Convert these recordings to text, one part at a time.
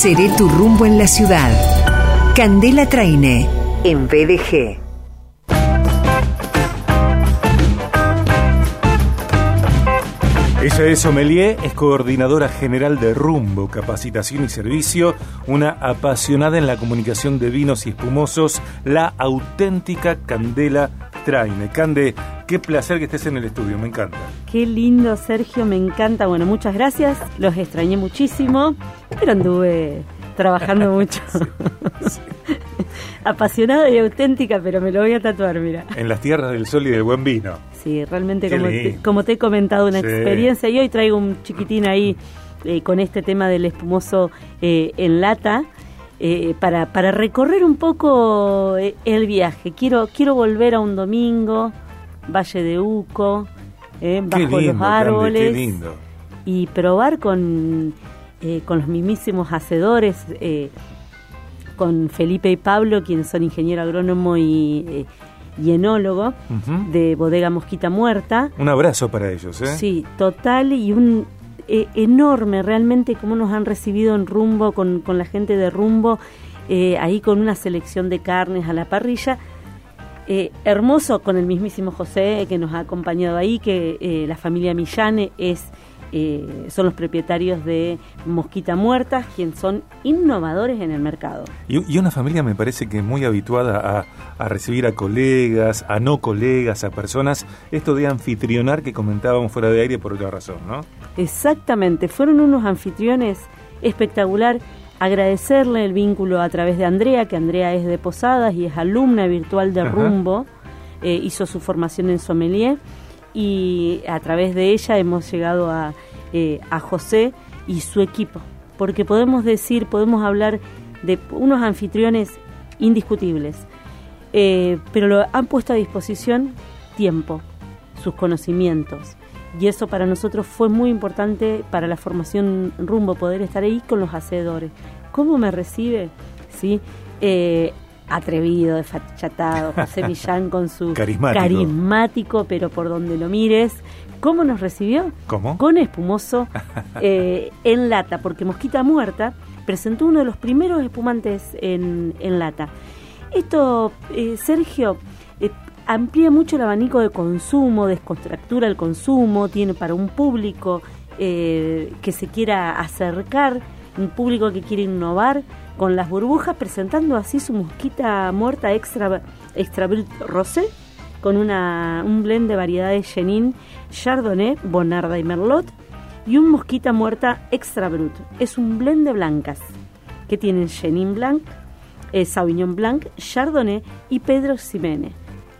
Seré tu rumbo en la ciudad. Candela Traine, en BDG. Ella es sommelier, es coordinadora general de Rumbo, Capacitación y Servicio, una apasionada en la comunicación de vinos y espumosos, la auténtica Candela Traine. Cande, qué placer que estés en el estudio, me encanta. Qué lindo, Sergio, me encanta. Bueno, muchas gracias, los extrañé muchísimo, pero anduve trabajando mucho. Apasionada y auténtica, pero me lo voy a tatuar, mira. En las tierras del sol y del buen vino. Sí, realmente como te, como te, he comentado, una experiencia. Y hoy traigo un chiquitín ahí eh, con este tema del espumoso eh, en lata. Eh, para, para recorrer un poco el viaje. Quiero, quiero volver a un domingo, Valle de Uco, bajo los árboles. Y probar con, con los mismísimos hacedores, con Felipe y Pablo, quienes son ingeniero agrónomo y y enólogo de Bodega Mosquita Muerta. Un abrazo para ellos, ¿eh? Sí, total y un eh, enorme realmente cómo nos han recibido en Rumbo, con, con la gente de Rumbo, eh, ahí con una selección de carnes a la parrilla. Eh, hermoso con el mismísimo José que nos ha acompañado ahí, que la familia Millane es eh, son los propietarios de Mosquita Muertas, quienes son innovadores en el mercado. Y, una familia me parece que muy habituada a, recibir a colegas, a no colegas, a personas, esto de anfitrionar que comentábamos fuera de aire por otra razón, ¿no? Exactamente, fueron unos anfitriones espectacular. Agradecerle el vínculo a través de Andrea, que Andrea es de Posadas y es alumna virtual de Rumbo, eh, hizo su formación en sommelier y a través de ella hemos llegado a, eh, a José y su equipo, porque podemos decir, podemos hablar de unos anfitriones indiscutibles, eh, pero lo han puesto a disposición tiempo, sus conocimientos. Y eso para nosotros fue muy importante para la formación rumbo, poder estar ahí con los hacedores. ¿Cómo me recibe? ¿Sí? Eh, atrevido, desfachatado, José Millán con su carismático. pero por donde lo mires. ¿Cómo nos recibió? ¿Cómo? Con espumoso eh, en lata, porque Mosquita Muerta presentó uno de los primeros espumantes en, lata. Esto, eh, Sergio, eh, amplía mucho el abanico de consumo, descontractura el consumo, tiene para un público que se quiera acercar, un público que quiere innovar, con las burbujas, presentando así su mosquita muerta extra, extra brut rosé, con una, un blend de variedades Chenin, Chardonnay, Bonarda y Merlot, y un mosquita muerta extra brut. Es un blend de blancas que tienen Chenin Blanc, eh, Sauvignon Blanc, Chardonnay y Pedro Ximénez.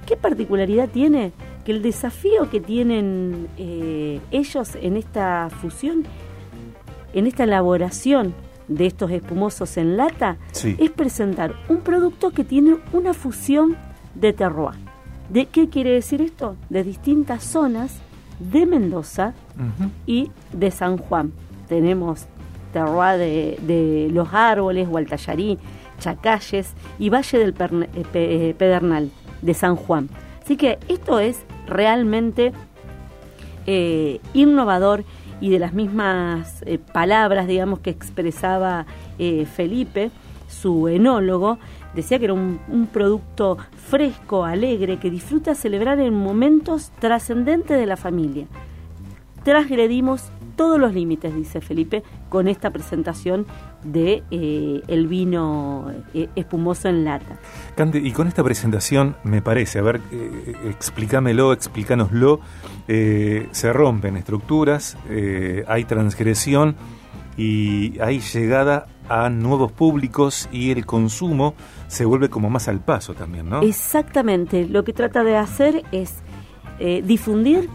¿Qué particularidad tiene? Que el desafío que tienen eh, ellos en esta fusión, en esta elaboración de estos espumosos en lata es presentar un producto que tiene una fusión de terroir. ¿De qué quiere decir esto? De distintas zonas de Mendoza y de San Juan. Tenemos terroir de, los árboles, Gualtallarí, Chacalles y Valle del eh, eh, Pedernal de San Juan. Así que esto es realmente eh, innovador y de las mismas eh, palabras, digamos, que expresaba eh, Felipe, su enólogo, decía que era un, producto fresco, alegre, que disfruta celebrar en momentos trascendentes de la familia. Transgredimos todos los límites, dice Felipe, con esta presentación de eh, el vino eh, espumoso en lata. Cante, y con esta presentación me parece, a ver, eh, explícamelo, explícanoslo, se rompen estructuras, hay transgresión y hay llegada a nuevos públicos y el consumo se vuelve como más al paso también, ¿no? Exactamente, lo que trata de hacer es difundir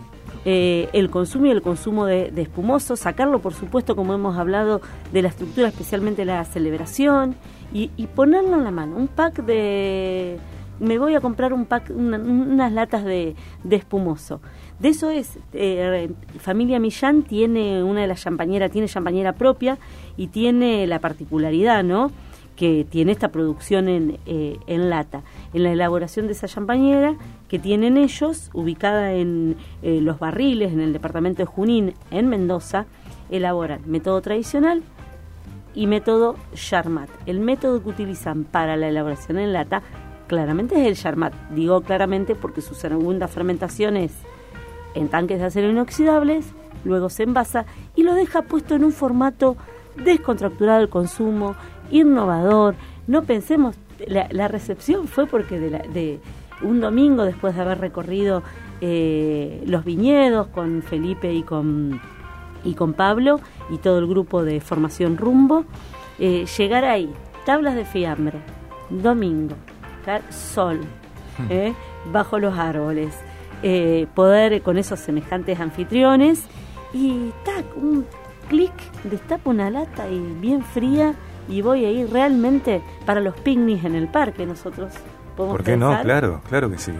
eh, el consumo y el consumo de, espumoso, sacarlo por supuesto como hemos hablado de la estructura, especialmente la celebración, y, ponerlo en la mano, un pack de... Me voy a comprar un pack, unas latas de, espumoso. De eso es, eh, familia Millán tiene una de las champañeras, tiene champañera propia y tiene la particularidad, ¿no? Que tiene esta producción en, eh, en lata. En la elaboración de esa champañera que tienen ellos, ubicada en eh, Los Barriles, en el departamento de Junín, en Mendoza, elaboran método tradicional y método Charmat. El método que utilizan para la elaboración en lata claramente es el Charmat. Digo claramente porque su segunda fermentación es en tanques de acero inoxidables, luego se envasa y lo deja puesto en un formato descontracturado al consumo, innovador. No pensemos, la, recepción fue porque de, de, un domingo después de haber recorrido eh, los viñedos con Felipe y con, y con Pablo y todo el grupo de formación rumbo, eh, llegar ahí, tablas de fiambre, domingo, sol, hmm. eh, bajo los árboles, poder con esos semejantes anfitriones y tac, un clic, destapo una lata y bien fría y voy a ir realmente para los picnics en el parque nosotros. ¿Por qué no? Claro, claro que sí.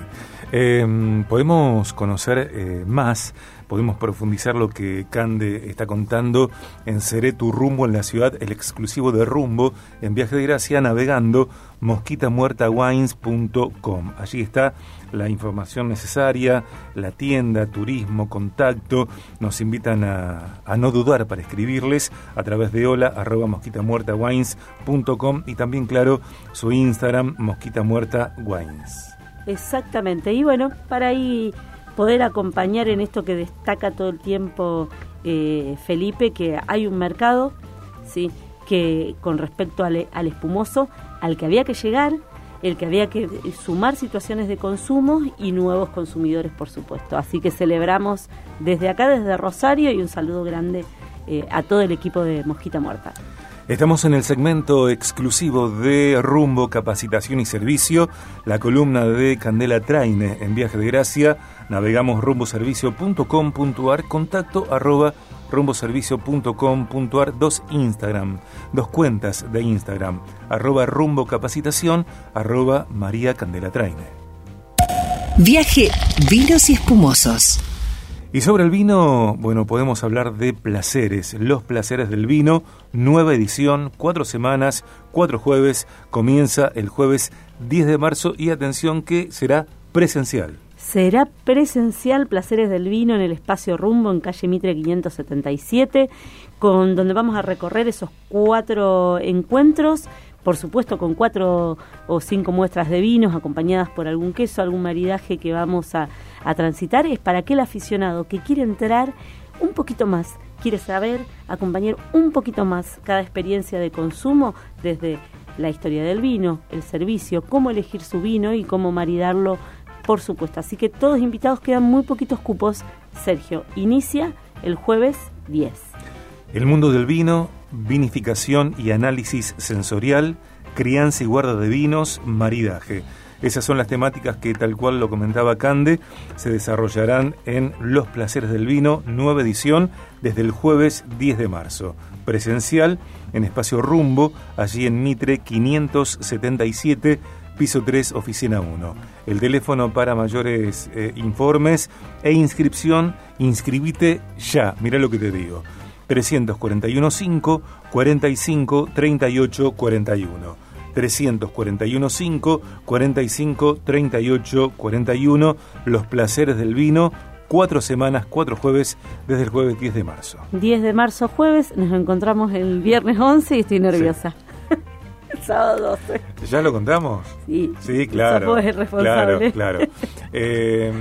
Em, podemos conocer eh, más, podemos profundizar lo que Cande está contando en Seré tu rumbo en la ciudad, el exclusivo de rumbo en Viaje de Gracia, navegando mosquitamuertawines.com. Allí está la información necesaria, la tienda, turismo, contacto. Nos invitan a, no dudar para escribirles a través de hola arroba mosquitamuertawines.com y también, claro, su Instagram, Mosquita Muerta Wines. Exactamente. Y bueno, para ahí poder acompañar en esto que destaca todo el tiempo eh, Felipe, que hay un mercado, ¿sí? que con respecto al, al espumoso, al que había que llegar, el que había que sumar situaciones de consumo y nuevos consumidores, por supuesto. Así que celebramos desde acá, desde Rosario, y un saludo grande eh, a todo el equipo de Mosquita Muerta. Estamos en el segmento exclusivo de Rumbo, Capacitación y Servicio, la columna de Candela Traine en Viaje de Gracia. Navegamos rumboservicio.com.ar, contacto arroba rumboservicio.com.ar, dos Instagram, dos cuentas de Instagram, arroba rumbo capacitación, arroba María Candela Traine. Viaje, vinos y espumosos. Y sobre el vino, bueno, podemos hablar de placeres, los placeres del vino, nueva edición, cuatro semanas, cuatro jueves, comienza el jueves 10 de marzo y atención que será presencial. Será presencial Placeres del Vino en el espacio Rumbo en calle Mitre 577, con donde vamos a recorrer esos cuatro encuentros por supuesto con cuatro o cinco muestras de vinos acompañadas por algún queso, algún maridaje que vamos a, transitar, es para aquel aficionado que quiere entrar un poquito más, quiere saber, acompañar un poquito más cada experiencia de consumo desde la historia del vino, el servicio, cómo elegir su vino y cómo maridarlo, por supuesto. Así que todos invitados, quedan muy poquitos cupos. Sergio, inicia el jueves 10. El mundo del vino vinificación y análisis sensorial, crianza y guarda de vinos, maridaje. Esas son las temáticas que, tal cual lo comentaba Cande, se desarrollarán en Los Placeres del Vino, nueva edición, desde el jueves 10 de marzo. Presencial en Espacio Rumbo, allí en Mitre 577, piso 3, oficina 1. El teléfono para mayores eh, informes e inscripción, inscribite ya, mira lo que te digo. 341 5 45 38 41. 341 5 45 38 41. Los placeres del vino. Cuatro semanas, cuatro jueves, desde el jueves 10 de marzo. 10 de marzo, jueves, nos encontramos el viernes 11 y estoy nerviosa. el sábado 12. ¿Ya lo contamos? Sí. Sí, claro. Claro, claro. Eh,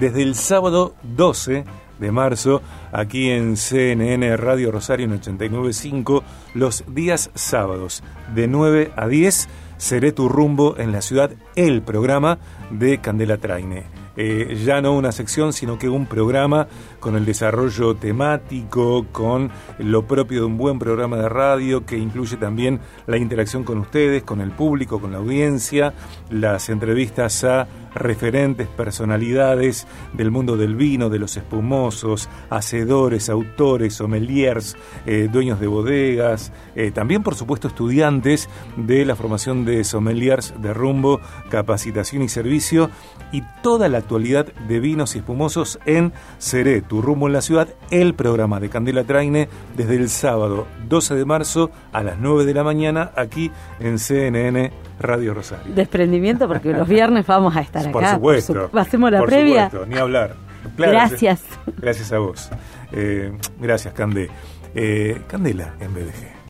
desde el sábado 12 de marzo, aquí en CNN Radio Rosario en 89.5, los días sábados, de 9 a 10, seré tu rumbo en la ciudad, el programa de Candela Traine. Eh, ya no una sección, sino que un programa con el desarrollo temático, con lo propio de un buen programa de radio que incluye también la interacción con ustedes, con el público, con la audiencia, las entrevistas a referentes, personalidades del mundo del vino, de los espumosos, hacedores, autores, sommeliers, eh, dueños de bodegas, eh, también por supuesto estudiantes de la formación de sommeliers de rumbo, capacitación y servicio y toda la actualidad de vinos y espumosos en Seré, tu rumbo en la ciudad, el programa de Candela Traine desde el sábado 12 de marzo a las 9 de la mañana aquí en CNN Radio Rosario. Desprendimiento porque los viernes vamos a estar acá. Por supuesto. hacemos la previa. ni hablar. gracias. Gracias a vos. Eh, gracias, Cande. Eh, Candela en BDG.